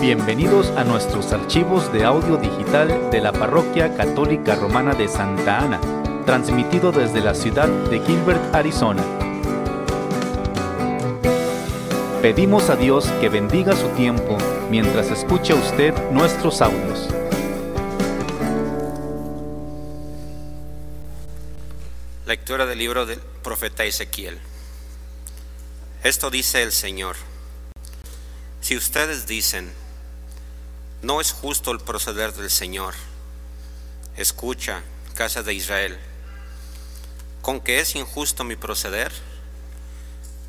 Bienvenidos a nuestros archivos de audio digital de la Parroquia Católica Romana de Santa Ana, transmitido desde la ciudad de Gilbert, Arizona. Pedimos a Dios que bendiga su tiempo mientras escucha usted nuestros audios. Lectura del libro del profeta Ezequiel. Esto dice el Señor. Si ustedes dicen, no es justo el proceder del Señor. Escucha, casa de Israel, ¿con qué es injusto mi proceder?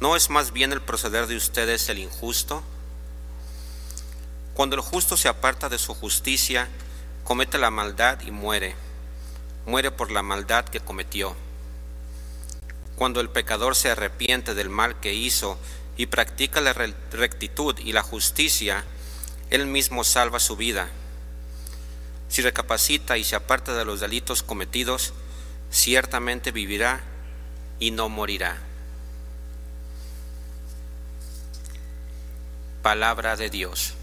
¿No es más bien el proceder de ustedes el injusto? Cuando el justo se aparta de su justicia, comete la maldad y muere. Muere por la maldad que cometió. Cuando el pecador se arrepiente del mal que hizo y practica la rectitud y la justicia, él mismo salva su vida. Si recapacita y se aparta de los delitos cometidos, ciertamente vivirá y no morirá. Palabra de Dios.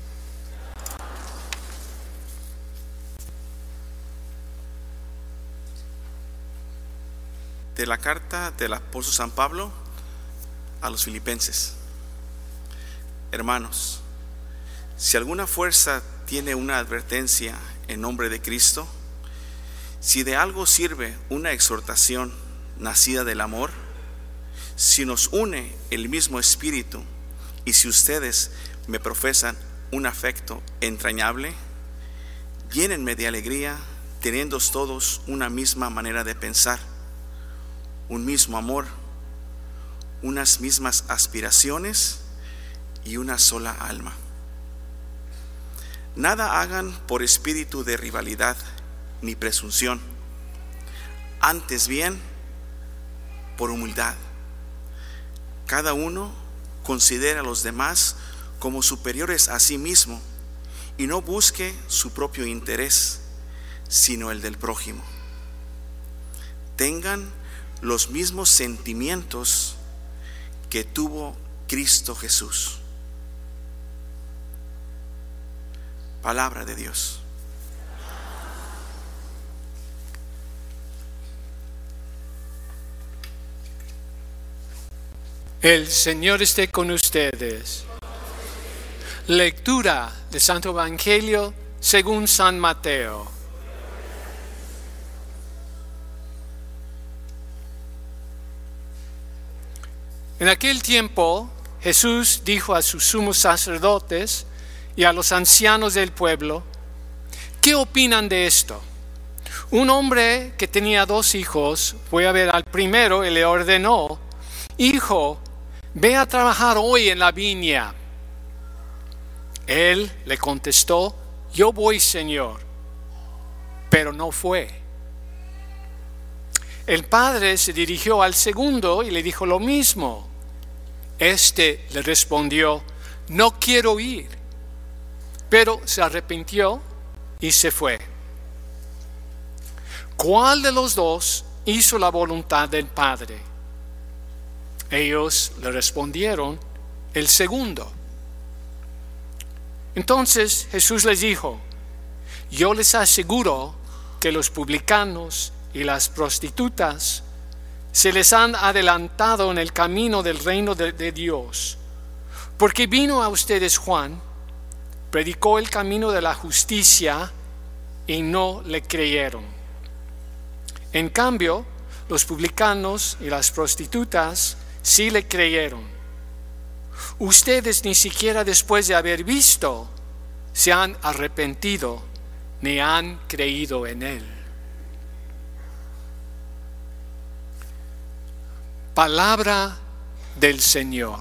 De la carta del apóstol San Pablo a los filipenses. Hermanos, si alguna fuerza tiene una advertencia en nombre de Cristo, si de algo sirve una exhortación nacida del amor, si nos une el mismo espíritu y si ustedes me profesan un afecto entrañable, llénenme de alegría teniendo todos una misma manera de pensar, un mismo amor, unas mismas aspiraciones y una sola alma. Nada hagan por espíritu de rivalidad ni presunción, antes bien por humildad. Cada uno considera a los demás como superiores a sí mismo y no busque su propio interés, sino el del prójimo. Tengan los mismos sentimientos que tuvo Cristo Jesús Palabra de Dios. El Señor esté con ustedes. Lectura del Santo Evangelio según San Mateo. En aquel tiempo Jesús dijo a sus sumos sacerdotes y a los ancianos del pueblo, ¿qué opinan de esto? Un hombre que tenía dos hijos fue a ver al primero y le ordenó, Hijo, ve a trabajar hoy en la viña. Él le contestó, Yo voy, Señor, pero no fue. El padre se dirigió al segundo y le dijo lo mismo. Este le respondió, No quiero ir pero se arrepintió y se fue. ¿Cuál de los dos hizo la voluntad del Padre? Ellos le respondieron, el segundo. Entonces Jesús les dijo, yo les aseguro que los publicanos y las prostitutas se les han adelantado en el camino del reino de, Dios, porque vino a ustedes Juan, predicó el camino de la justicia y no le creyeron. En cambio, los publicanos y las prostitutas sí le creyeron. Ustedes ni siquiera después de haber visto se han arrepentido ni han creído en él. Palabra del Señor.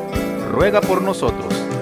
ruega por nosotros.